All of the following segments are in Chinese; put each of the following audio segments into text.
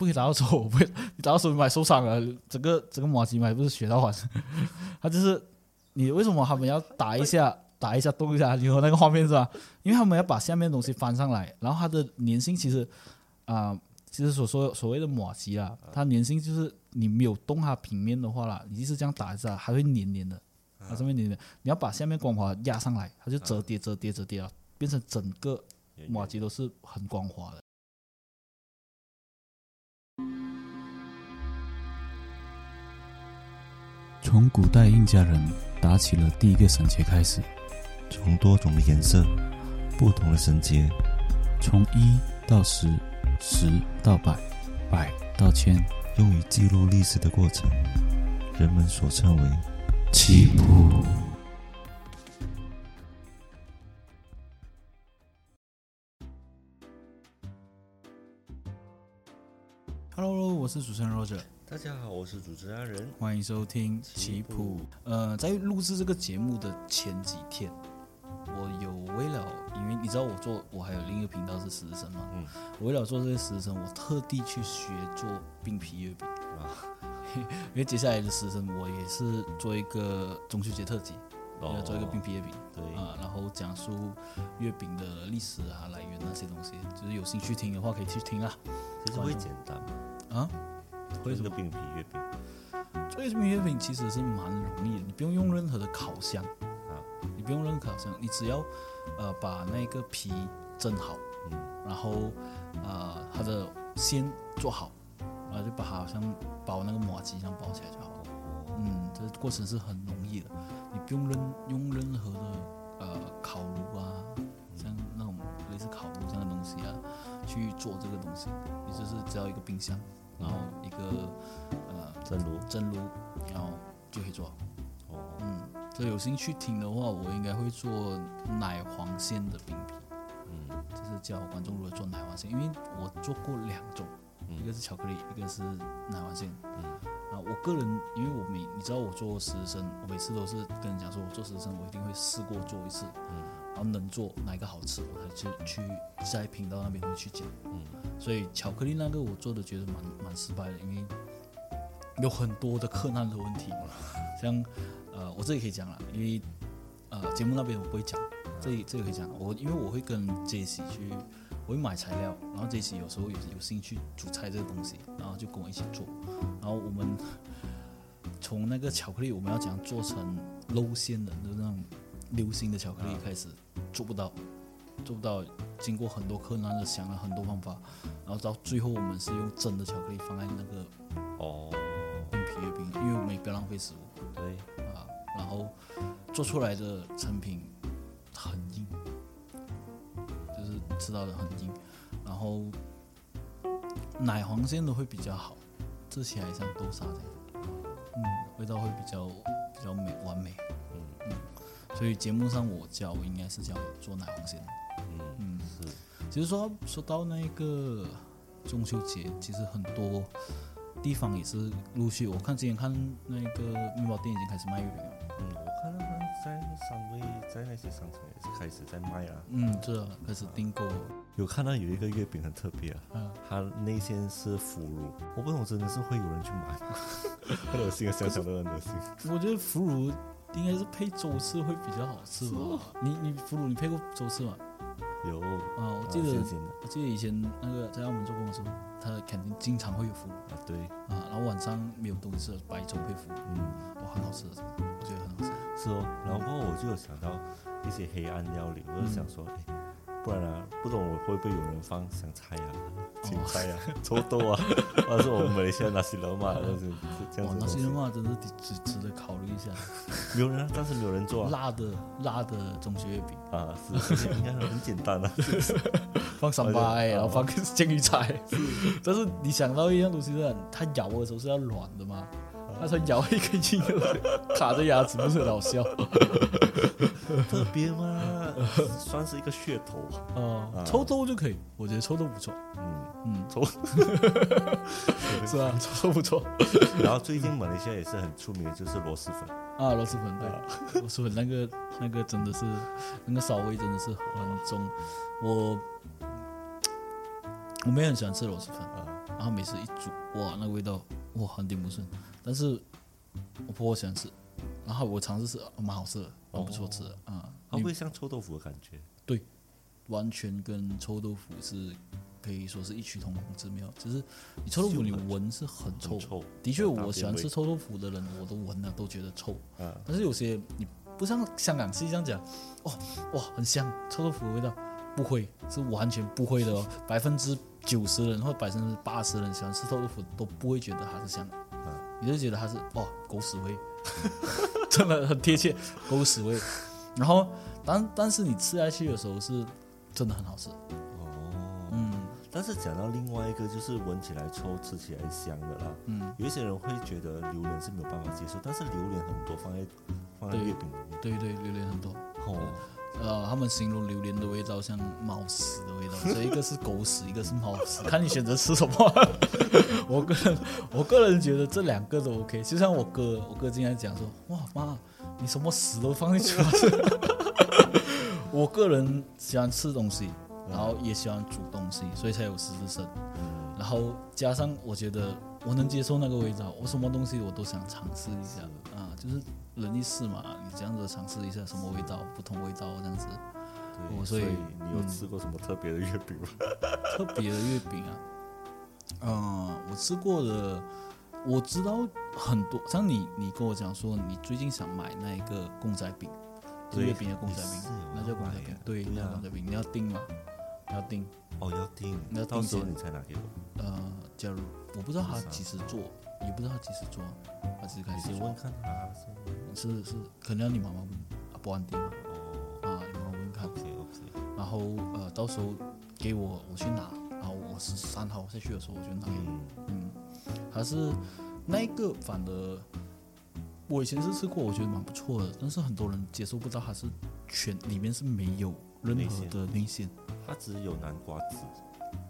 不可以打到手，不可以你打到手买受伤了，整个整个马吉买不是血到完，他就是你为什么他们要打一下打一下动一下，你说那个画面是吧？因为他们要把下面的东西翻上来，然后它的粘性其实啊、其实所说所谓的马吉啊，它粘性就是你没有动它平面的话啦，你就是这样打一下，还会黏黏的，它上面黏黏，你要把下面光滑压上来，它就折叠折叠折叠啊，变成整个马吉都是很光滑的。从古代印加人打起了第一个绳结开始，从多种的颜色、不同的绳结，从一到十，十到百，百到千，用于记录历史的过程，人们所称为起步。Hello，我是主持人 Roger，大家好，我是主持人阿仁。欢迎收听棋谱。呃，在录制这个节目的前几天，我有为了，因为你知道我做，我还有另一个频道是食神嘛，嗯，我为了做这个食神，我特地去学做冰皮月饼啊，因为接下来的食神我也是做一个中秋节特辑，哦要做一个冰皮月饼。对，啊，然后讲述月饼的历史啊、来源那些东西，就是有兴趣听的话可以去听啊。其实会简单？啊，会什么？做一个？冰皮月饼做月饼月饼其实是蛮容易的，你不用用任何的烤箱。啊，你不用任何烤箱，你只要呃把那个皮蒸好，嗯，然后呃它的馅做好，然后就把它好像包那个麻吉这样包起来就好了。哦，嗯，这个过程是很容易的，你不用任用任何的呃烤炉啊，像那种类似烤炉这样的东西啊，去做这个东西，你就是只要一个冰箱，然后一个呃蒸炉蒸炉，然后就可以做。好。哦，嗯，这有兴趣听的话，我应该会做奶黄馅的饼皮，嗯。就是教观众如何做奶黄馅，因为我做过两种，嗯。一个是巧克力，一个是奶黄馅。嗯。啊，我个人因为我每你知道我做实习生，我每次都是跟人讲说，我做实习生我一定会试过做一次，嗯然后能做哪一个好吃，我才去去在频道那边会去讲。嗯。所以巧克力那个我做的觉得蛮蛮失败的，因为有很多的困难的问题，像呃我这里可以讲了，因为呃节目那边我不会讲，这里这里可以讲，我因为我会跟 J C 去，我会买材料，然后 J C 有时候有有兴趣煮菜这个东西，然后就跟我一起做，然后我们从那个巧克力我们要怎样做成露馅的，就是那种流心的巧克力开始做不到，做不到，经过很多困难的想了很多方法，然后到最后我们是用真的巧克力放在那个哦，冰皮月饼，因为我们也不要浪费食物。对，啊，然后做出来的成品很硬，就是吃到的很硬，然后奶黄馅的会比较好，吃起来像豆沙这样，嗯，味道会比较比较美完美，嗯所以节目上我教我应该是教做奶黄馅的。嗯嗯，是，其实说说到那个中秋节，其实很多地方也是陆续，我看之前看那个面包店已经开始卖月饼了。嗯，我看他们在三位在那些商场也是开始在卖啊，嗯，这开始订购了。有看到有一个月饼很特别啊，嗯，它内馅是腐乳，我不懂真的是会有人去买吗？很恶心啊，想想都很恶心。我觉得腐乳应该是配粥吃会比较好吃吧？你你腐乳你配过粥吃吗？有啊，我记得、我记得以前那个在澳门做工的时候，他肯定经常会有腐乳啊，对，啊，然后晚上没有东西吃，白粥配腐乳，嗯。哇，很好吃的，我觉得很好吃。是哦，然后我就有想到一些黑暗料理，我就想说，哎、不然啊，不懂我会不会有人放香菜啊、芹菜啊、臭豆啊，或者是我们马来西亚那些人嘛，就是这样，子那些人。嘛真是值值得考虑一下。没有人啊，但是没有人做啊。辣的辣的中秋月饼，啊，是，应该很简单啊。放三八 而且然后放煎鱼菜。但是你想到一样东西是，它咬的时候是要软的嘛，它才咬一个硬的，卡着牙齿，不是很好笑？特别吗，算是一个噱头。哦、啊臭豆就可以，我觉得臭豆不错。嗯，嗯，抽。是啊，臭豆不错。然后最近马来西亚也是很出名的，就是螺蛳粉。啊，螺蛳粉对，螺蛳粉那个那个真的是那个骚味真的是很重，我我们也很喜欢吃螺蛳粉啊，啊，然后每次一煮，哇，那个味道哇很顶不顺。但是我婆婆喜欢吃，然后我尝试吃，哦蛮好吃的，蛮不错吃的啊。它会不会像臭豆腐的感觉？对完全跟臭豆腐是可以说是异曲同工之妙，只是你臭豆腐你闻是很臭很，臭。的确，我喜欢吃臭豆腐的人，我都闻了都觉得臭。啊，但是有些你不像香港是这样讲，哦哇很香，臭豆腐的味道不会，是完全不会的哦。百分之九十人或百分之八十人喜欢吃臭豆腐都不会觉得它是香的，你就觉得它是哦狗屎味，真的很贴切狗屎味。然后但但是你吃下去的时候是真的很好吃，哦，嗯但是讲到另外一个，就是闻起来臭，吃起来香的啦。嗯，有一些人会觉得榴莲是没有办法接受，但是榴莲很多放在放在月饼里面。对对，榴莲很多。哦，呃，他们形容榴莲的味道像猫屎的味道，所以一个是狗屎，一个是猫屎，看你选择吃什么。我个人，我个人觉得这两个都 OK。就像我哥，我哥经常讲说：“哇妈，你什么屎都放进去了。”我个人喜欢吃东西，然后也喜欢煮东西，所以才有狮子生。嗯然后加上我觉得我能接受那个味道，我什么东西我都想尝试一下啊，就是人一试嘛，你这样子尝试一下什么味道，不同味道这样子。对，哦所以你有吃过什么特别的月饼吗？特别的月饼啊，嗯、我吃过的，我知道很多。像你，你跟我讲说你最近想买那一个公仔饼，对月饼的公仔饼那叫公仔，饼对，那叫公仔饼，你要订吗？你要订，哦，要订，你要订到时候你才拿给我。呃，假如我不知道他几时做，也不知道他几时做，他几时开始问，看他先。是是，可能要你妈妈问，啊，不安定嘛，哦。啊，你妈妈问看。，OK OK，然后呃，到时候给我我去拿，然后我十三号下去的时候我就拿。给你。嗯，嗯，还是那一个反而我以前是吃过，我觉得蛮不错的，但是很多人接受不到它是全里面是没有任何的内馅。它只有南瓜籽，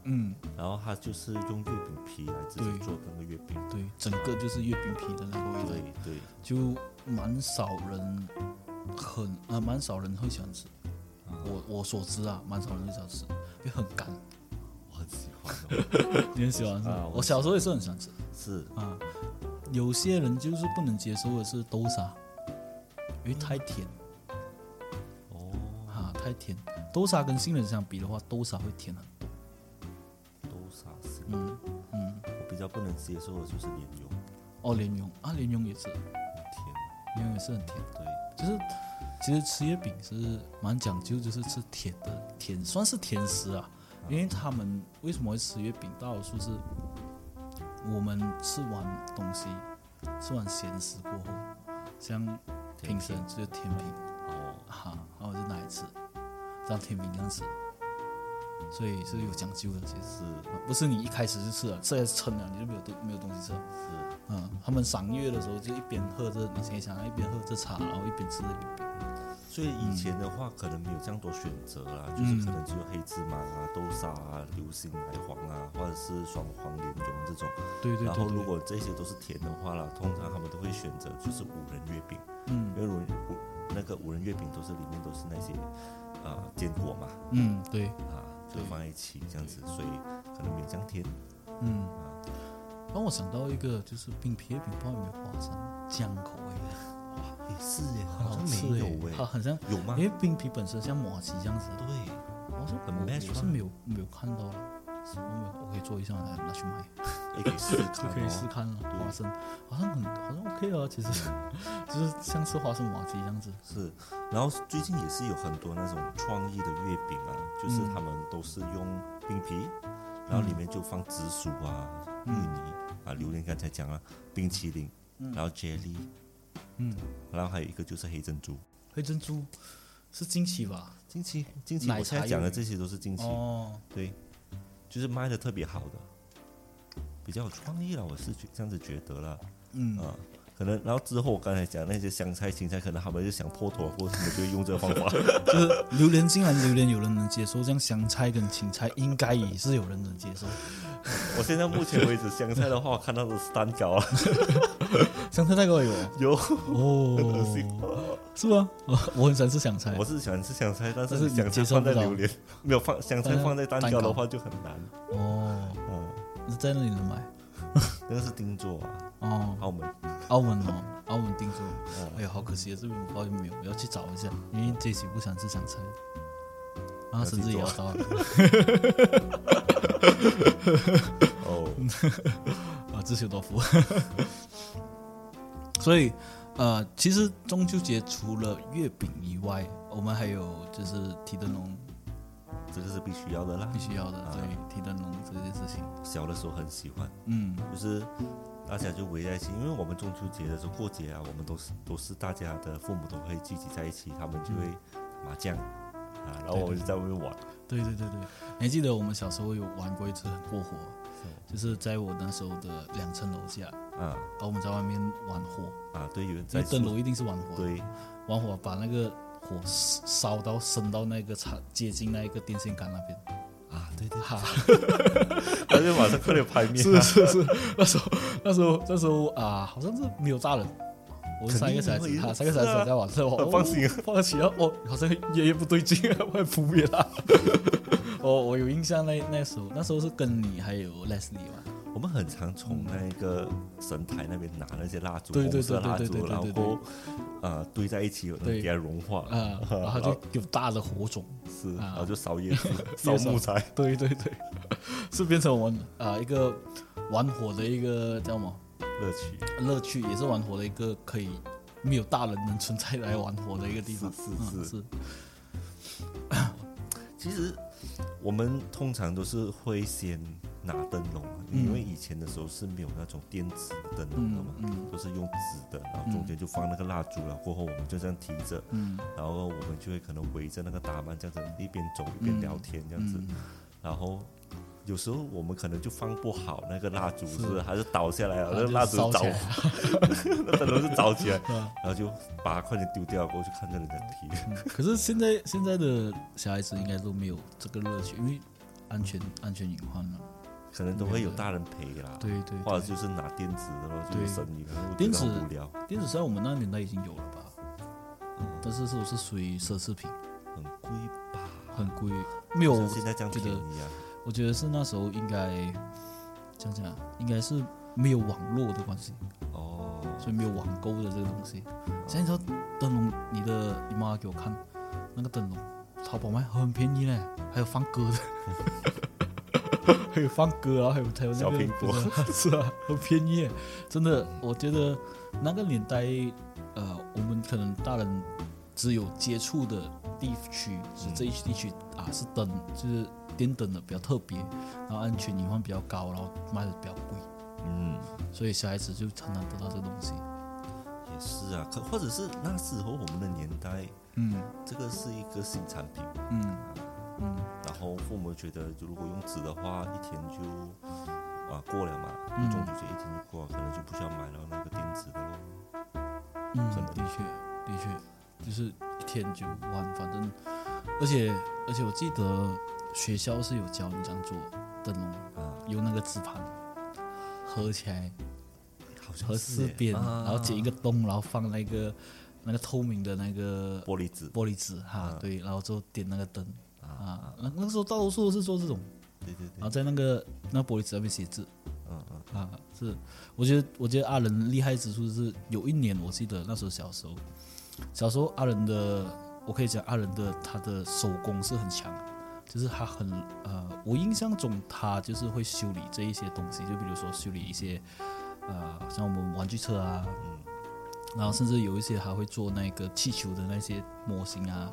嗯，然后它就是用月饼皮来自己对做那个月饼。对，整个就是月饼皮的那个味道，对对，就蛮少人很呃蛮少人会喜欢吃。我我所知啊，蛮少人会喜欢吃，因为很干。我很喜欢哦。你很喜欢是吗？啊我我小时候也是很喜欢吃是，啊。有些人就是不能接受的是豆沙，因为太甜。哦，啊，太甜。豆沙跟杏仁相比的话，豆沙会甜。嗯嗯，我比较不能接受的就是莲蓉，哦，莲蓉啊，莲蓉也是，很甜。莲蓉也是很甜。对，就是其实吃月饼是蛮讲究，就是吃甜的，甜算是甜食啊。因为他们为什么会吃月饼？大多数是我们吃完东西，吃完咸食过后，像平时只有甜品哦，哈，然后就拿来吃，当甜品这样吃，所以是有讲究的，其实。不是你一开始就吃了，吃了撑了，你就没有东没有东西吃了。是，嗯，他们赏月的时候就一边喝着你先想一边喝着茶，然后一边吃着月饼。所以以前的话可能没有这样多选择啦，就是可能只有黑芝麻啊、豆沙啊、流心奶黄啊，或者是双黄莲蓉这种。对对，然后如果这些都是甜的话啦，通常他们都会选择就是五仁月饼，嗯因为五仁五那个五仁月饼都是里面都是那些啊、坚果嘛嗯对，啊，就放在一起这样子，所以可能没有这样甜。嗯，啊。让我想到一个就是冰皮的饼，不知道有没有花生酱口味的，哇也是耶，好像没有哎，它好，像，有吗？因？为冰皮本身像马奇这样子，对，我说很我 match 我是没有没有看到了，我没有，我可以做一下来拿去卖。也可以试看可以试哦。看了。花生好像很好像 OK 啊，其实 就是像吃花生麻鸡这样子。是，然后最近也是有很多那种创意的月饼啊，就是嗯他们都是用冰皮，然后里面就放紫薯啊、芋泥啊、榴莲，刚才讲了冰淇淋，然后 jelly，嗯，然后还有一个就是黑珍珠。黑珍珠是近期吧？近期，近期我现在讲的这些都是近期，哦，对，就是卖的特别好的，比较有创意了，我是觉这样子觉得了嗯，啊。可能，然后之后我刚才讲那些香菜、芹菜，可能他们就想破头或者什么，就会用这个方法。就是榴莲，竟然榴莲有人能接受，这样香菜跟芹菜应该也是有人能接受。我现在目前为止，香菜的话，我看到的是蛋糕啊，香菜蛋糕有有，哦，很恶心。是吗？我我很喜欢吃香菜我。是喜欢吃香菜，但是是香菜放在榴莲，没有放香菜放在蛋糕的话就很难。哦，嗯，在那里能买？那个是定做啊，哦，澳门。澳门哦，澳门定做。嗯哎呀，好可惜啊，这边我不知道有没有，我要去找一下，因为这期不想吃香菜，然后甚至也要到了 哦，啊，自求多福。所以，呃，其实中秋节除了月饼以外，我们还有就是提灯笼这个是必须要的啦。必。须要的，对，提灯笼这件事情。小的时候很喜欢，嗯。就是大家就围在一起，因为我们中秋节的时候过节啊，我们都是都是大家的父母都会聚集在一起，他们就会麻将啊，然后我们就在外面玩。对对对对，你还记得我们小时候有玩过一次很过火，就是在我那时候的两层楼下，啊。然后我们在外面玩火，啊，对，有人在为灯笼一定是玩火，对，玩火把那个火烧到升到那个插接近那一个电线杆那边，啊，对对，哈，他就马上快点拍面，是是是，那时候那时候那时候啊，好像是没有炸人。我们三个小孩子，肯定会哈，三个小孩子在玩，这我 放心。放起了，哦，好像爷爷不对劲啊，快扑灭了。我我有印象那那时候，那时候是跟你还有 Leslie 嘛，我们很常从那个神台那边拿那些蜡烛，红色蜡烛，然后呃堆在一起，给它融化，啊，然后就 有大的火种，是，啊。然后就烧叶子、烧木材，对对对，是变成我们啊、一个玩火的一个叫什么？乐趣。乐趣，也是玩火的一个可以没有大人能存在来玩火的一个地方。是是是，其实我们通常都是会先拿灯笼，嗯。因为以前的时候是没有那种电子灯笼的嗯嘛，嗯。都是用纸的，然后中间就放那个蜡烛了，过后我们就这样提着，嗯，然后我们就会可能围着那个大曼这样子一边走一边聊天这样子，嗯。然后。有时候我们可能就放不好那个蜡烛，是是还是倒下来了，那个蜡烛着烧起来 那灯笼就着起来，啊 然后就把它快点丢掉，过去看着人家提。可是现在现在的小孩子应该都没有这个乐趣，因为安全安全隐患了。可能都会有大人陪啦，对对或者，就是拿电子的咯，就对是声音，电子电子在我们那年代已经有了吧？但是都是属于奢侈品，很贵吧？很贵，没有现在这样便宜啊？我觉得是那时候应该这样讲啊，应该是没有网络的关系，哦，所以没有网购的这个东西。现在你知道灯笼，你的你妈给我看那个灯笼，淘宝卖很便宜嘞，还有放歌的，还有放歌啊，还有还有那个小苹果。是啊，很便宜，真的。我觉得那个年代，呃，我们可能大人只有接触的地区是这一地区啊，是灯，就是电灯的比较特别，然后安全隐患比较高，然后卖的比较贵，嗯，所以小孩子就常常得到这个东西。也是啊，可或者是那时候我们的年代，嗯。这个是一个新产品，嗯。嗯。然后父母觉得，如果用纸的话，一天就啊过了嘛，嗯。中秋节一天就过了，可能就不需要买到那个电子的喽。嗯，的。确的确，就是一天就完，反正，而且而且我记得学校是有教你这样做灯笼，啊，用那个纸盘合起来，好像合四边，啊然后剪一个洞，然后放那个那个透明的那个玻璃纸。玻璃纸哈啊，对，然后之后点那个灯啊，啊，那那时候大多数都是做这种，对对对。然后，在那个那玻璃纸上面写字嗯嗯，啊，是，我觉得我觉得阿仁厉害之处是有一年我记得那时候小时候，小时候阿仁的我可以讲阿仁的他的手工是很强的。就是他很呃，我印象中他就是会修理这一些东西，就比如说修理一些呃，像我们玩具车啊，然后甚至有一些还会做那个气球的那些模型啊，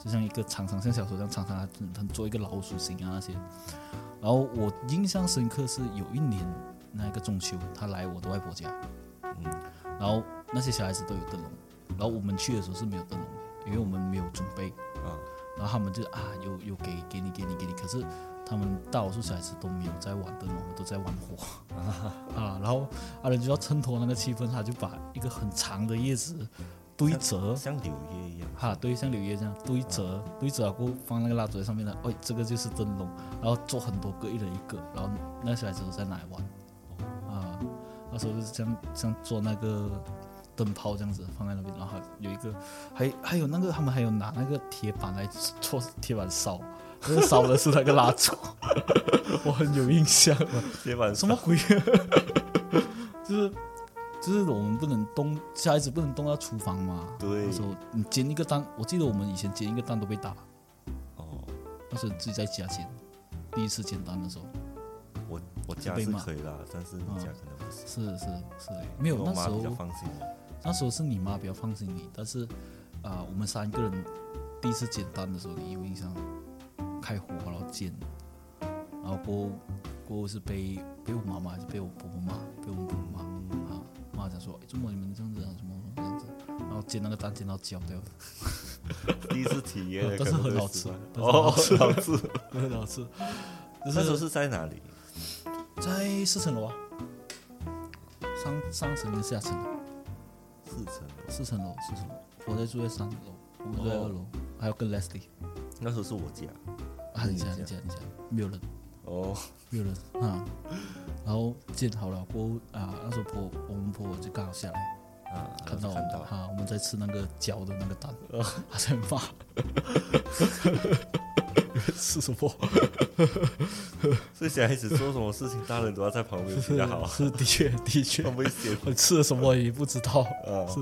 就像一个长长像小手这样长长，他做一个老鼠形啊那些。然后我印象深刻是有一年那个中秋，他来我的外婆家，嗯，然后那些小孩子都有灯笼，然后我们去的时候是没有灯笼的，因为我们没有准备。啊，然后他们就啊，有有给给你给你给你，可是他们大多数小孩子都没有在玩灯笼，都在玩火。啊。然后阿仁就要衬托那个气氛，他就把一个很长的叶子堆折，像柳叶一样，哈，对，像柳叶这样堆折，堆折了过后放那个蜡烛在上面的，哎，这个就是灯笼，然后做很多个，一人一个，然后那个小孩子都在那里玩。啊。那时候就是这样，像做那个灯泡这样子放在那边，然后还有一个，还还有那个他们还有拿那个铁板来做铁板烧，那个烧的是那个蜡烛，我很有印象。铁板什么鬼？就是就是我们不能动，小孩子不能动到厨房嘛。对那时候你煎一个蛋，我记得我们以前煎一个蛋都被打，哦，那时候自己在家煎，第一次煎蛋的时候，我我家是可以啦，但是你嗯家可能不是。是是是，没有那时候比较候放心我。那时候是你妈比较放心你，但是啊、我们三个人第一次煎蛋的时候，你有印象？开火然后煎，然后过后过后是被被我妈妈还是被我婆婆骂，被我们婆婆骂啊，妈讲说，哎，怎么你们这样子啊，怎么这样子？然后煎那个蛋煎到焦掉，第一次体验的，但是很好吃很好吃。很好吃。那时候是在哪里？在四层楼啊，上上层跟下层，四层楼。四层楼，四层楼，我在住在三楼，我住在二楼，还有跟 Leslie。那时候是我家。啊，你家你家你家没有人，哦，没有人啊。然后建好了过后啊，那时候婆我们婆婆就刚好下来，啊，看到我们看到。哈，我们在吃那个焦的那个蛋，他在骂，吃什么？所以小孩子做什么事情，大人都要在旁边比较好，是的确的确，很危险。我吃了什么也不知道。啊，是，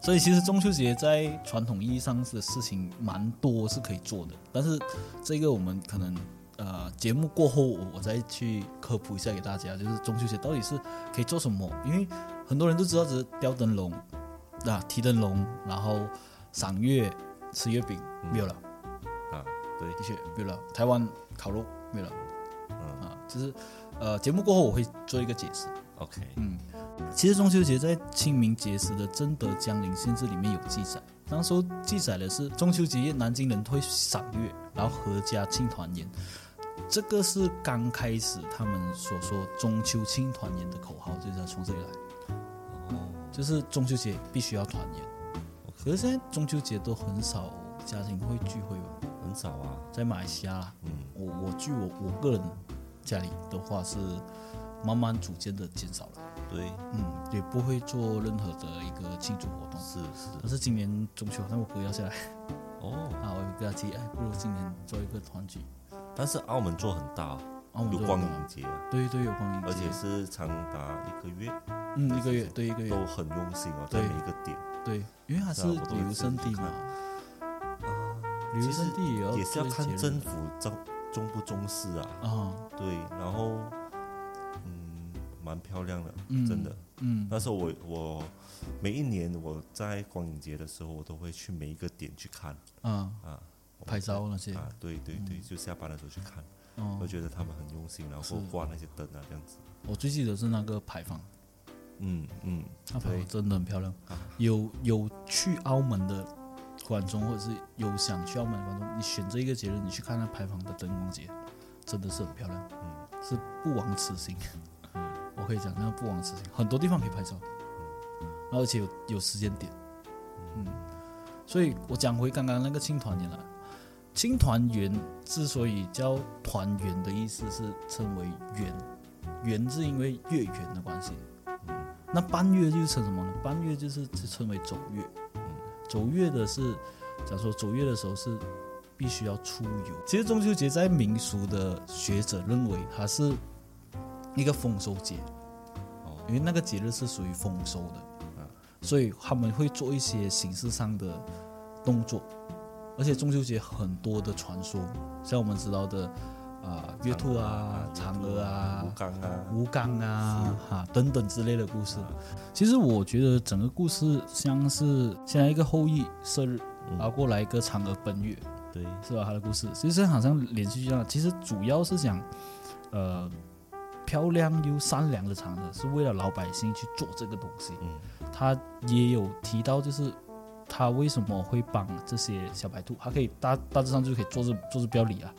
所以其实中秋节在传统意义上的事情蛮多是可以做的，但是这个我们可能呃节目过后我我再去科普一下给大家，就是中秋节到底是可以做什么？因为很多人都知道只是吊灯笼啊、提灯笼，然后赏月、吃月饼，没有了，啊，对，的确没有了。台湾烤肉没有了嗯啊，就是呃节目过后我会做一个解释。，OK，嗯，其实中秋节在清明节时的《真德江陵县志》里面有记载，当时候记载的是中秋节夜南京人会赏月，然后阖家庆团圆。这个是刚开始他们所说中秋庆团圆的口号，就是从这里来，哦，就是中秋节必须要团圆。可是现在中秋节都很少家庭会聚会吧，很少啊，在马来西亚啦，嗯，我我据我我个人家里的话是慢慢逐渐的减少了。对，嗯，也不会做任何的一个庆祝活动。是是，但是今年中秋，那我不要下来。哦，啊，我就跟他提，哎，不如今年做一个团聚。但是澳门做很大，啊，我们有光就有影节啊，对对，有光明节，而且是长达一个月，嗯，一个月，对一个月，都很用心哦，在对。每一个点，对，因为它是旅游胜地嘛，其实也要也是要看政府重重不重视啊，啊，对，然后嗯，蛮漂亮的，嗯真的。嗯那时候我我每一年我在光影节的时候，我都会去每一个点去看啊，啊，拍照那些，啊，对对对，就下班的时候去看，哦我，觉得他们很用心，然后挂那些灯啊，这样子。我最记得是那个牌坊，嗯嗯，那牌坊真的很漂亮啊。有有去澳门的观众，或者是有想去澳门的观众，你选这一个节日，你去看那牌坊的灯光节，真的是很漂亮，嗯是不枉此行。我可以讲，那不枉此行，很多地方可以拍照，然后而且有有时间点，嗯，所以我讲回刚刚那个青团圆了，青团圆之所以叫团圆的意思是称为圆，圆是因为月圆的关系，那半月就是称什么呢？半月就是称为走月，走月的是，假如说走月的时候是必须要出游。其实中秋节在民俗的学者认为它是一个丰收节，哦因为那个节日是属于丰收的，啊所以他们会做一些形式上的动作，而且中秋节很多的传说，像我们知道的啊、月兔啊、嫦娥啊吴、刚啊，吴刚啊、哈等等之类的故事。其实我觉得整个故事像是现在一个后羿射日，嗯然后过来一个嫦娥奔月，对，是吧？他的故事其实好像连续剧一样，其实主要是讲，呃，漂亮又善良的嫦娥是为了老百姓去做这个东西。嗯他也有提到，就是他为什么会帮这些小白兔，他可以大大致上就可以做这做这标理啊。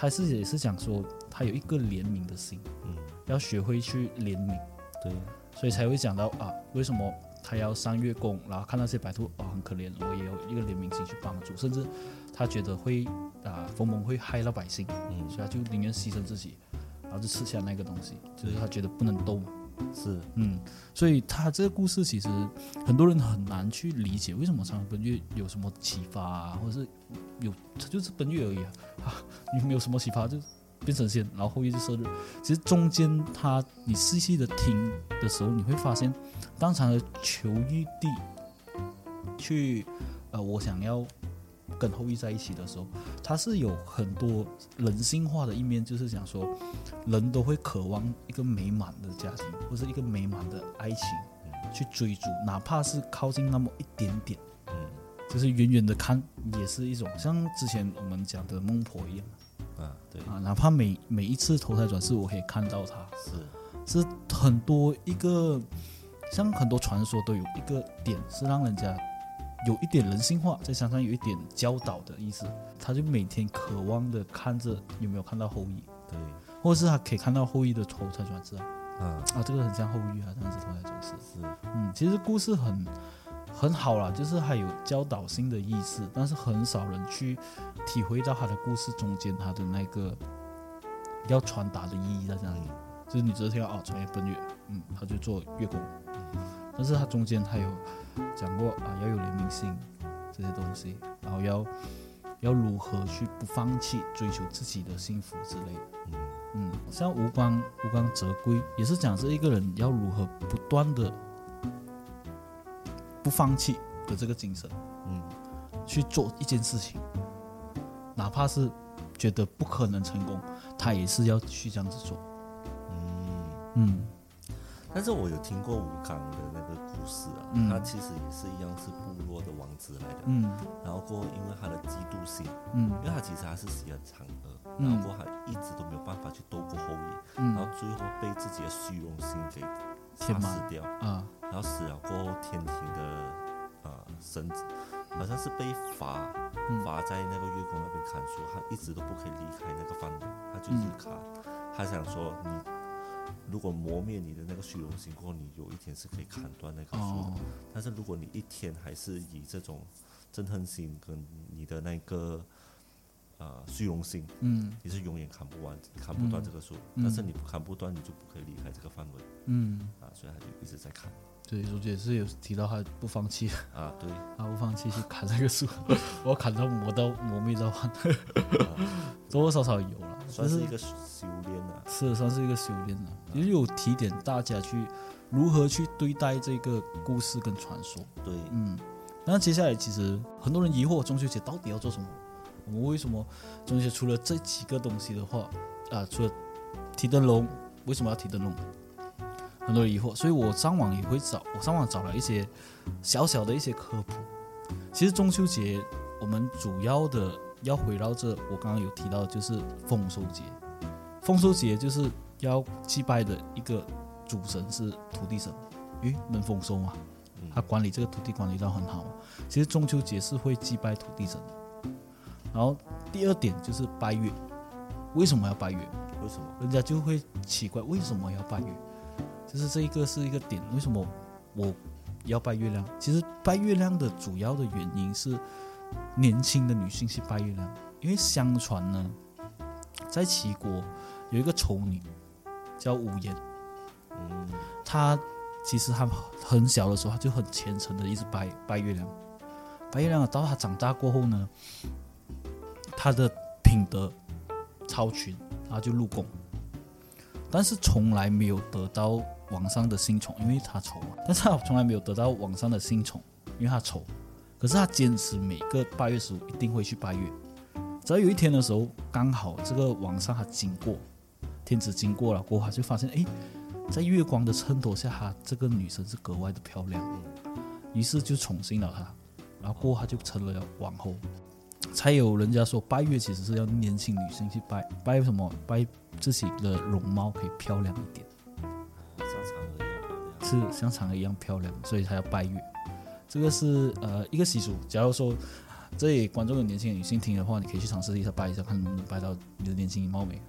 他是也是讲说，他有一个怜悯的心，嗯，要学会去怜悯，对，所以才会讲到啊，为什么他要上月宫，然后看那些白兔哦很可怜，我也有一个怜悯心去帮助，甚至他觉得会啊冯蒙会害了百姓，嗯。所以他就宁愿牺牲自己，然后就吃下那个东西，就是他觉得不能斗，是，嗯，所以他这个故事其实很多人很难去理解，为什么嫦娥奔月有什么启发啊，或者是有他就是奔月而已啊，啊，你没有什么启发就变成仙，然后后羿就射日。其实中间他你细细的听的时候，你会发现，当场的求玉帝去呃，我想要跟后羿在一起的时候，他是有很多人性化的一面，就是讲说。人都会渴望一个美满的家庭，或是一个美满的爱情，去追逐，哪怕是靠近那么一点点，嗯，就是远远的看，也是一种像之前我们讲的孟婆一样，啊，对，啊，哪怕每每一次投胎转世，我可以看到他，是。是很多一个，像很多传说都有一个点是让人家有一点人性化，再加上有一点教导的意思，他就每天渴望的看着有没有看到后羿，对。或者是他可以看到后羿的头才转世啊，啊啊，这个很像后羿啊，这样子头才转世。是，嗯，其实故事很很好啦，就是还有教导性的意思，但是很少人去体会到他的故事中间他的那个要传达的意义在哪里。就是你只是听到哦，穿越奔月，嗯，他就做月宫，但是他中间他有讲过啊，要有怜悯心这些东西，然后要要如何去不放弃追求自己的幸福之类的。嗯嗯，像吴刚吴刚则归也是讲这一个人要如何不断的不放弃的这个精神，嗯，去做一件事情，哪怕是觉得不可能成功，他也是要去这样子做。嗯，嗯但是我有听过吴刚的那个故事啊，嗯。他其实也是一样是部落的王子来的，嗯。然后过后因为他的嫉妒心，嗯。因为他其实还是喜欢嫦娥，嗯。然后过后他一直都没有办法去斗过后羿，然后嗯最后被自己的虚荣心给杀死掉，啊。然后死了过后，天庭的啊、神子好像是被罚嗯。罚在那个月宫那边砍树，他一直都不可以离开那个范围，他就是嗯，他想说你如果磨灭你的那个虚荣心过后，你有一天是可以砍断那棵树的。哦但是如果你一天还是以这种憎恨心跟你的那个呃虚荣心，嗯。你是永远砍不完、砍不断这个树。嗯。但是你不砍不断，你就不可以离开这个范围。嗯，啊，所以他就一直在砍对，我也是有提到他不放弃，啊，对，他不放弃去砍这个树，我要砍到磨刀磨灭到完，多多少少有了，算是一个修炼啊。是算是一个修炼了，也有提点大家去如何去对待这个故事跟传说。对，嗯，那接下来其实很多人疑惑中秋节到底要做什么？我们为什么中秋节除了这几个东西的话，啊，除了提灯笼，为什么要提灯笼？很多疑惑，所以我上网也会找，我上网找了一些小小的一些科普。其实中秋节我们主要的要围绕这我刚刚有提到，就是丰收节。丰收节就是要祭拜的一个主神是土地神，诶，能丰收吗？他管理这个土地管理到很好嘛。其实中秋节是会祭拜土地神的。然后第二点就是拜月，为什么要拜月？为什么？人家就会奇怪为什么要拜月，就是这一个是一个点，为什么我要拜月亮？其实拜月亮的主要的原因是年轻的女性去拜月亮，因为相传呢，在齐国有一个丑女叫无言，嗯她其实她很小的时候，她就很虔诚的一直拜拜月亮，拜月亮，到她长大过后呢，他的品德超群，然后就入宫，但是从来没有得到皇上的新宠，因为他丑嘛。但是他从来没有得到皇上的新宠，因为他丑。可是他坚持每个八月十五一定会去拜月。只要有一天的时候，刚好这个皇上他经过，天子经过了过后，他就发现，诶，在月光的衬托下，他这个女生是格外的漂亮，于是就宠幸了她，然后过后她就成了王后。才有人家说拜月其实是要年轻女性去拜，拜什么？拜自己的容貌可以漂亮一点，像嫦娥一样。是像嫦娥一样漂亮，所以才要拜月。这个是呃一个习俗。假如说这里观众有年轻的女性听的话，你可以去尝试一下拜一下，看能不能拜到你的年轻貌美。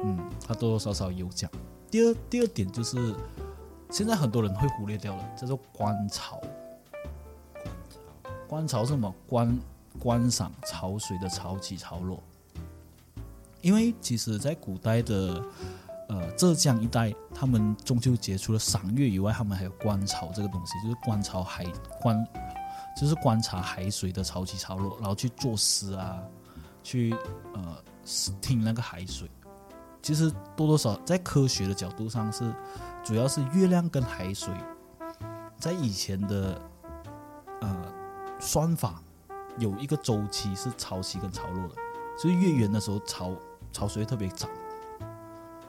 嗯，它多多少少有讲。第二第二点就是，现在很多人会忽略掉了，叫做观潮。观潮是什么？观观赏潮水的潮起潮落。因为其实，在古代的呃浙江一带，他们中秋节除了赏月以外，他们还有观潮这个东西，就是观潮海观，就是观察海水的潮起潮落，然后去作诗啊，去呃听那个海水。其实多多少在科学的角度上是，主要是月亮跟海水，在以前的呃算法有一个周期是潮汐跟潮落的，所以月圆的时候潮潮水特别涨，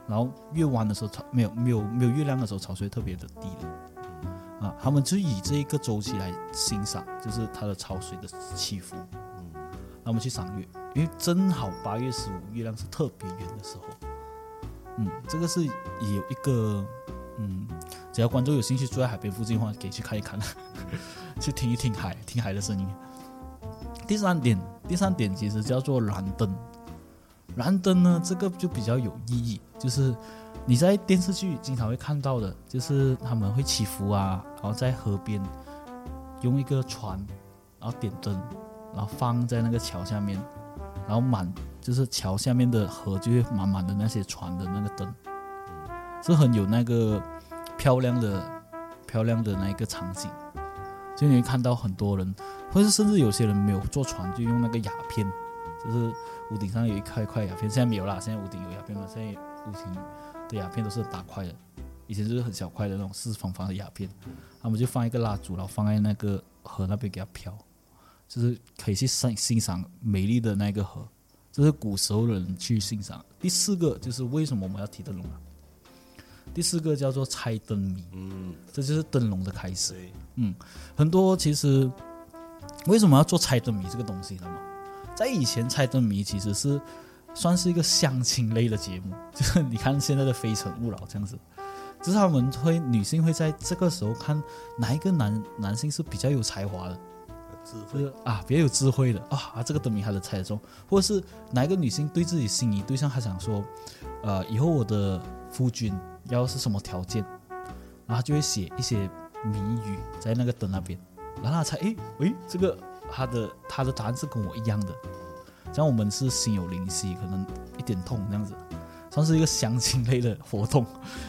然后月弯的时候潮没有没有没有月亮的时候潮水特别的低的，啊，他们就以这一个周期来欣赏，就是它的潮水的起伏。嗯那我们去赏月，因为正好八月十五月亮是特别圆的时候。嗯，这个是有一个，嗯，只要观众有兴趣住在海边附近的话，可以去看一看，去听一听海，听海的声音。第三点，第三点其实叫做燃灯。燃灯呢，这个就比较有意义，就是你在电视剧经常会看到的，就是他们会祈福啊，然后在河边用一个船，然后点灯，然后放在那个桥下面，然后满就是桥下面的河就会满满的那些船的那个灯，是很有那个漂亮的漂亮的那一个场景，就你会看到很多人，或者甚至有些人没有坐船，就用那个鸦片，就是屋顶上有一块一块鸦片，现在没有啦，现在屋顶有鸦片了，现在屋顶的鸦片都是很大块的，以前就是很小块的那种四方方的鸦片，他们就放一个蜡烛，然后放在那个河那边给它飘，就是可以去欣欣赏美丽的那个河。这是古时候的人去欣赏。第四个就是为什么我们要提灯笼啊？第四个叫做猜灯谜，嗯，这就是灯笼的开始。嗯，很多其实为什么要做猜灯谜这个东西呢？嘛，在以前猜灯谜其实是算是一个相亲类的节目，就是你看现在的《非诚勿扰》这样子，就是他们会女性会在这个时候看哪一个男男性是比较有才华的。智慧就是啊，比较有智慧的啊啊，这个灯谜还能猜得中，或者是哪一个女性对自己心仪对象，还想说，呃，以后我的夫君要是什么条件，然后就会写一些谜语在那个灯那边，然后他猜，诶诶，这个他的他的答案是跟我一样的，这样我们是心有灵犀，可能一点通这样子，算是一个相亲类的活动，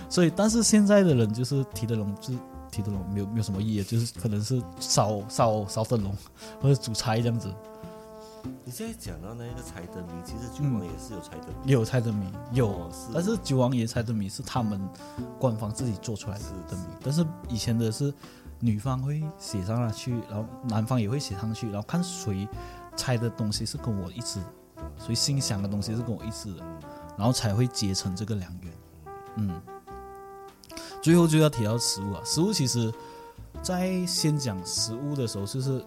所以但是现在的人就是提灯笼就是。提灯笼没有没有什么意义，就是可能是烧烧烧灯笼或者煮菜这样子。你现在讲到那个猜灯谜，其实九王也是有猜灯谜，也有猜灯谜，有哦，是但是九王爷猜灯谜是他们官方自己做出来的灯谜，但是以前的是女方会写上了去，然后男方也会写上去，然后看谁猜的东西是跟我一致的，谁心想的东西是跟我一致的，然后才会结成这个良缘。嗯，最后就要提到食物啊，食物其实，在先讲食物的时候，就是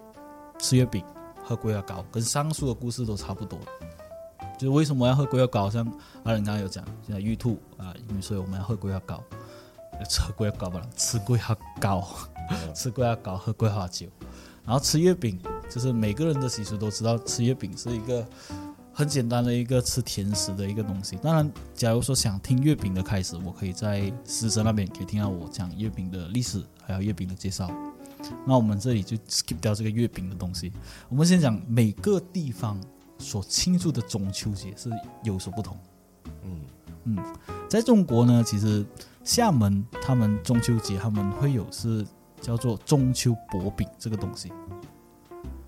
吃月饼、喝龟苓膏，跟上述的故事都差不多。就是为什么要喝龟苓膏？像阿仁刚刚有讲，现在玉兔啊，因为所以我们要喝龟苓膏，吃龟苓膏吧，吃龟苓膏，吃龟苓膏，喝桂花酒，然后吃月饼，就是每个人的习俗都知道，吃月饼是一个很简单的一个吃甜食的一个东西。当然，假如说想听月饼的开始，我可以在师生那边可以听到我讲月饼的历史，还有月饼的介绍。那我们这里就 skip 掉这个月饼的东西，我们先讲每个地方所庆祝的中秋节是有所不同。嗯嗯，在中国呢，其实厦门他们中秋节他们会有是叫做中秋薄饼这个东西。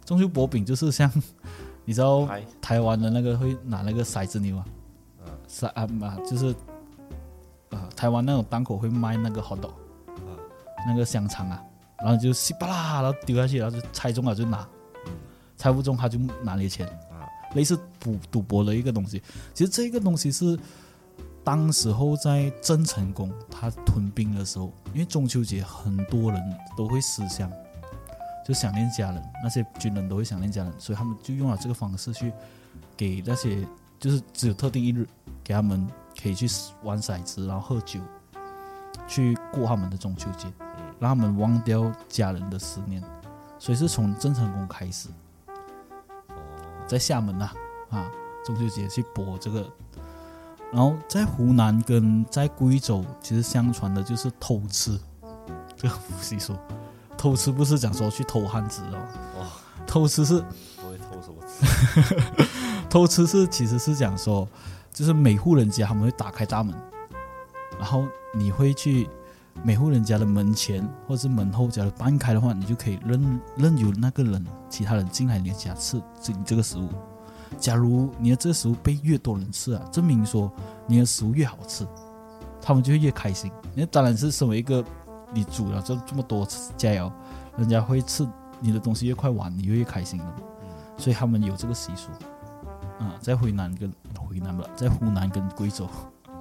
中秋薄饼就是像 你知道，台。湾的那个会拿那个骰子牛啊，骰啊嘛就是啊台湾那种档口会卖那个 hot dog，那个香肠啊，然后就稀巴啦，然后丢下去，然后就猜中了就拿，猜不中他就拿你的钱。啊，类似赌赌博的一个东西。其实这个东西是当时候在郑成功他屯兵的时候，因为中秋节很多人都会思乡，就想念家人，那些军人都会想念家人，所以他们就用了这个方式去给那些就是只有特定一日给他们可以去玩骰子，然后喝酒，去过他们的中秋节，让他们忘掉家人的思念。所以是从郑成功开始，在厦门呐啊中秋节去播这个，然后在湖南跟在贵州，其实相传的就是偷吃这个习俗。偷吃不是讲说去偷汉子哦，哦，偷吃是不会偷什么吃，偷吃是其实是讲说，就是每户人家他们会打开大门，然后你会去每户人家的门前或者是门后，假如搬开的话，你就可以任任由那个人其他人进来你家吃这你这个食物。假如你的这个食物被越多人吃啊，证明说你的食物越好吃，他们就会越开心。那当然是身为一个你煮了这这么多佳肴，人家会吃你的东西越快完，你就越开心了。所以他们有这个习俗啊，在湖南跟湖南吧，在湖南跟贵州，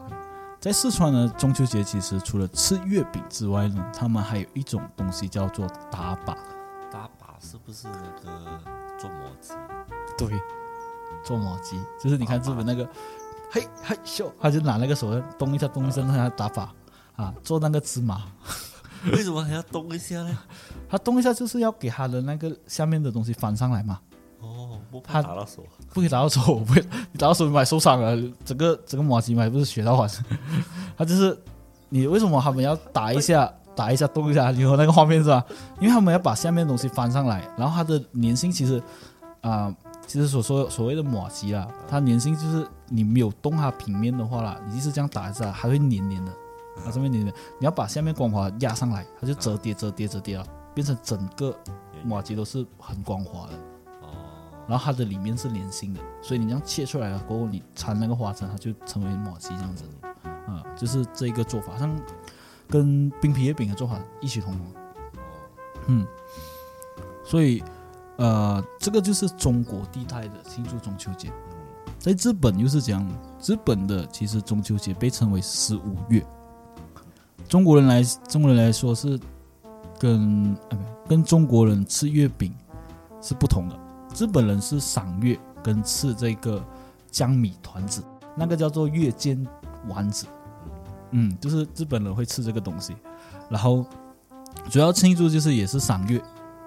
在四川呢，中秋节其实除了吃月饼之外呢，他们还有一种东西叫做打靶。打靶是不是那个做模子？对，做抹鸡，就是你看日本那个，嘿嘿咻，他就拿那个手动一下动一下，让他打法啊，做那个芝麻，为什么还要动一下呢？他动一下就是要给他的那个下面的东西翻上来嘛，哦，不怕打到手。不可以打到手，不会，你打到手你买受伤了，整个整个马鸡买不是血到完，他就是你为什么他们要打一下打一下动一下，你有那个画面是吧？因为他们要把下面的东西翻上来，然后它的粘性其实啊、其实所说所谓的马吉啦，它粘性就是你没有动它平面的话啦，你就是这样打一下，它会黏黏的，它上面黏黏，你要把下面光滑压上来，它就折叠折叠折叠了，变成整个马吉都是很光滑的。哦，然后它的里面是连心的，所以你这样切出来了过后，你掺那个花生，它就成为抹吉这样子，啊、就是这一个做法，像跟冰皮月饼的做法异曲同工，嗯，所以呃，这个就是中国地带的庆祝中秋节，在日本又是这样，日本的其实中秋节被称为十五月，中国人来中国人来说是跟跟中国人吃月饼是不同的。日本人是赏月跟吃这个江米团子，那个叫做月间丸子，嗯，就是日本人会吃这个东西，然后主要庆祝就是也是赏月，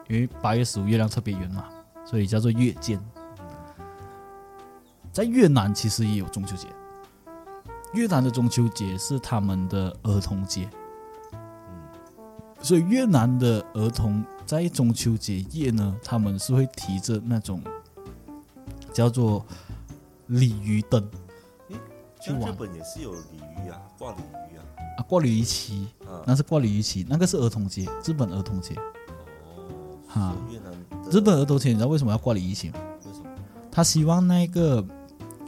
因为八月十五月亮特别圆嘛，所以叫做月见。在越南其实也有中秋节，越南的中秋节是他们的儿童节，所以越南的儿童在中秋节夜呢，他们是会提着那种叫做鲤鱼灯去玩日本也是有鲤鱼啊，挂鲤鱼啊。啊，挂鲤鱼旗，啊，那是挂鲤鱼旗，那个是儿童节，日本儿童节。哦，哈日本儿童节，你知道为什么要挂鲤鱼旗吗？为什么？他希望那个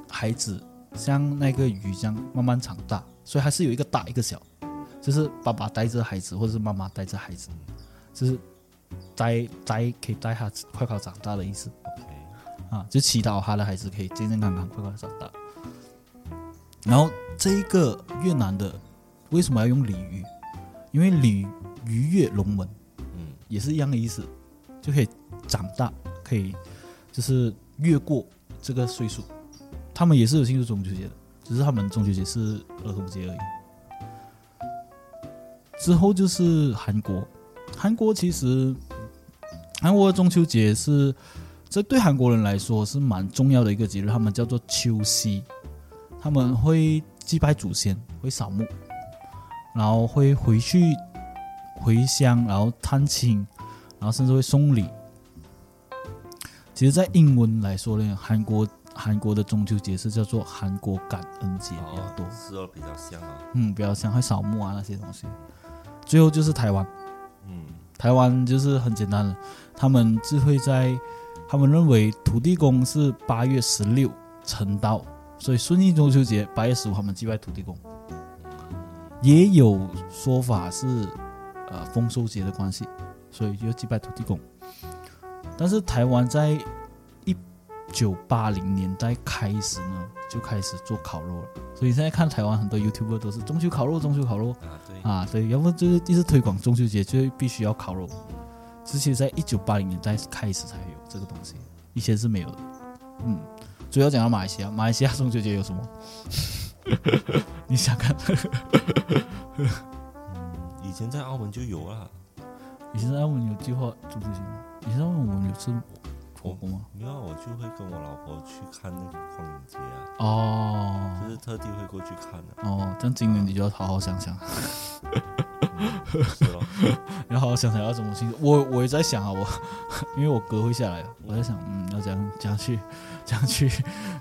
孩子像那个鱼这样慢慢长大，所以还是有一个大一个小，就是爸爸带着孩子，或者是妈妈带着孩子，就是带带可以带他快快长大的意思。啊，就祈祷他的孩子可以健健康康、快快长大。然后这一个越南的为什么要用鲤鱼？因为鲤鱼跃龙门嗯，也是一样的意思，就可以长大，可以就是越过这个岁数。他们也是有庆祝中秋节的，只是他们中秋节是儿童节而已。之后就是韩国，韩国其实韩国的中秋节是这对韩国人来说是蛮重要的一个节日，他们叫做秋夕，他们会祭拜祖先，会扫墓，然后会回去回乡，然后探亲，然后甚至会送礼。其实，在英文来说呢，韩国韩国的中秋节是叫做韩国感恩节比较多，是哦，比较像啊。嗯，比较像会扫墓啊那些东西。最后就是台湾。嗯，台湾就是很简单了，他们就会在，他们认为土地公是八月十六成道，所以顺应中秋节八月十五他们祭拜土地公。也有说法是，呃丰收节的关系，所以就祭拜土地公。但是台湾在一九八零年代开始呢，就开始做烤肉了，所以现在看台湾很多 YouTuber 都是中秋烤肉，中秋烤肉。啊，对，啊，对，要不就是一直推广中秋节，就必须要烤肉。之前在一九八零年代开始才有这个东西，以前是没有的。嗯，主要讲到马来西亚，马来西亚中秋节有什么？你想看 嗯？以前在澳门就有啊。以前在澳门有计划做这些吗？以前在澳门我们有吃火锅吗？没有啊，我就会跟我老婆去看那个光影节啊，哦就是特地会过去看的、哦，这样今年你就要好好想想，是咯。要好好想想要怎么庆祝。我我也在想啊，我因为我哥会下来，我在想，嗯，要怎样怎样去 怎样去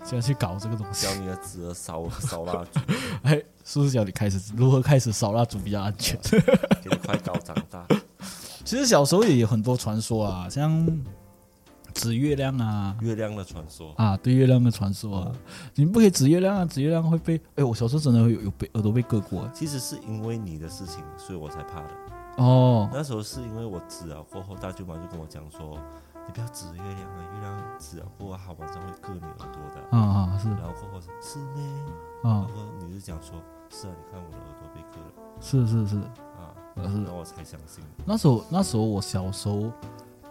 怎样去搞这个东西教。你的侄儿烧烧 蜡烛，哎，是不是教你开始如何开始烧蜡烛比较安全？给你快高长大。其实小时候也有很多传说啊，像指月亮啊，月亮的传说，啊，对月亮的传说啊，你不可以指月亮啊，指月亮会被，哎，我小时候真的有有被耳朵被割过其实是因为你的事情，所以我才怕的。哦，那时候是因为我指了过后，大舅妈就跟我讲说，你不要指月亮啊，月亮指了过后，它晚上会割你耳朵的。啊啊是。然后过后说是呢，啊。然后你就讲说，是啊，你看我的耳朵被割了。是是是然后我才相信。那时候那时候我小时候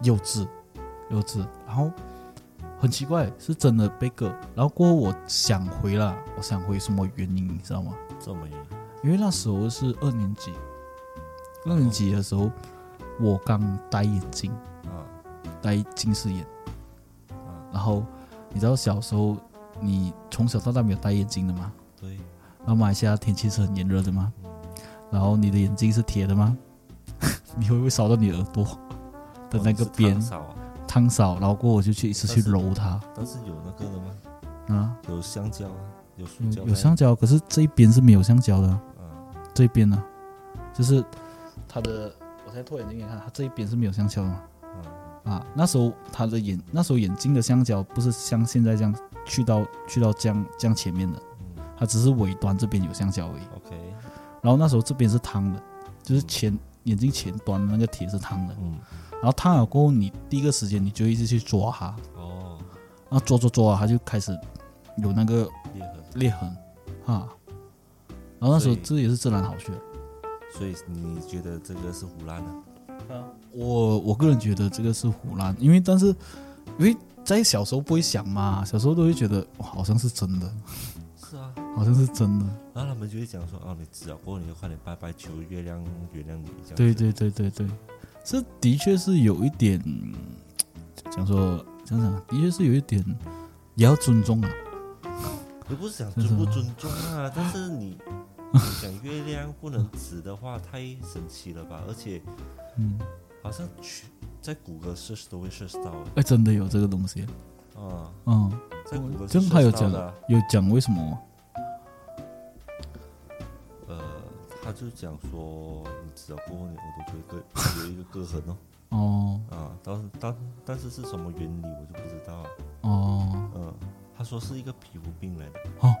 幼稚幼稚，然后很奇怪是真的被割，然后过后我想回了，我想回什么原因你知道吗？什么原因因为那时候是二年级，二年级的时候我刚戴眼镜，啊戴近视眼。啊，然后你知道小时候你从小到大没有戴眼镜的吗？对，然后马来西亚天气是很炎热的吗？嗯，然后你的眼睛是铁的吗？你会不会烧到你耳朵？的那个边？汤勺啊，烫烧？然后过我就去一次去揉它。但是有那个的吗？啊，有香蕉啊，有塑胶有的有橡胶，可是这一边是没有香蕉的，嗯，这一边呢，就是它的，我现在脱眼镜给你看，它这一边是没有香蕉的嘛。嗯。啊，那时候他的眼那时候眼睛的香蕉不是像现在这样去到去到这样这样前面的，嗯。它只是尾端这边有香蕉而已。，OK，然后那时候这边是烫的，就是前眼睛前端的那个铁是烫的。嗯，然后烫了过后，你第一个时间你就一直去抓它，哦，然后抓抓抓啊，它就开始有那个裂痕，裂痕。啊。然后那时候这也是自然好学。所以你觉得这个是胡乱的？我我个人觉得这个是胡乱，因为但是因为在小时候不会想嘛，小时候都会觉得哇好像是真的，是啊，好像是真的。然后他们就会讲说，哦，你知了过后你就快点拜拜，求月亮原谅你这样。对，对对对对，这的确是有一点，嗯讲说讲讲，的确是有一点，也要尊重啊。也不是讲尊不尊重啊，但是你你讲月亮不能指的话，太神奇了吧？而且嗯，好像去在谷歌 search 都会 search 到哎，真的有这个东西，啊，嗯，在谷歌这样还有讲有讲为什么就讲说，你只要过后，你耳朵就会割有一个割痕哦。哦啊，但但但是是什么原理我就不知道了。哦，嗯，他说是一个皮肤病来的。哦，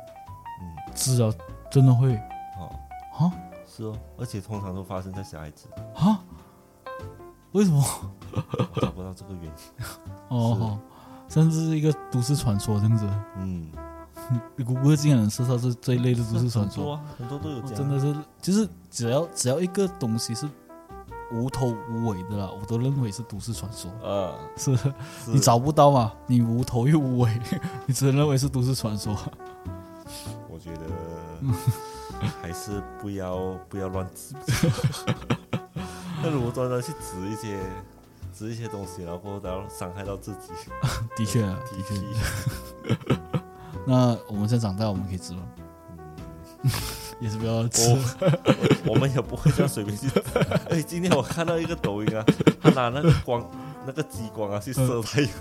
嗯，是啊真的会哦，啊是哦，而且通常都发生在小孩子，啊？为什么？我找不到这个原因。哦，哦甚至是一个都市传说这样子。嗯，谷歌竟然能设到这这一类的都市传说，很多啊，很多都有哦讲啊。真的是就是只要只要一个东西是无头无尾的啦，我都认为是都市传说。啊，是是你找不到嘛？你无头又无尾，你只能认为是都市传说。我觉得 还是不要不要乱指。那如果专门去指一些指一些东西，然后然后伤害到自己，的确啊，的确。提。那我们现在长大，我们可以吃吗？嗯，也是不要吃。我 我们也不会这样随便去。哎，今天我看到一个抖音啊，他拿那个光那个激光啊去射太阳。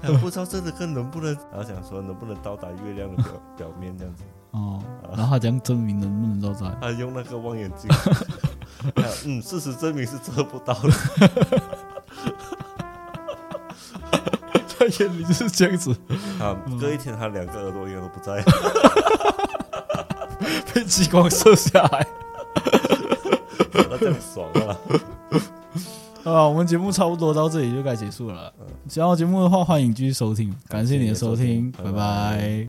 哎不知道这个能不能，然后想说能不能到达月亮的表表面这样子，哦，然后他这样证明能不能到达？他用那个望远镜，啊嗯，事实证明是测不到的。眼里就是这样子，啊，隔一天他两个耳朵应该都不在，被激光射下来。那这样爽啊！啊，我们节目差不多到这里就该结束了。喜欢我节目的话，欢迎继续收听，感谢你的收听，拜拜。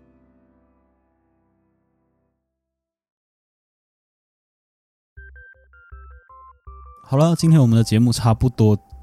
好了，今天我们的节目差不多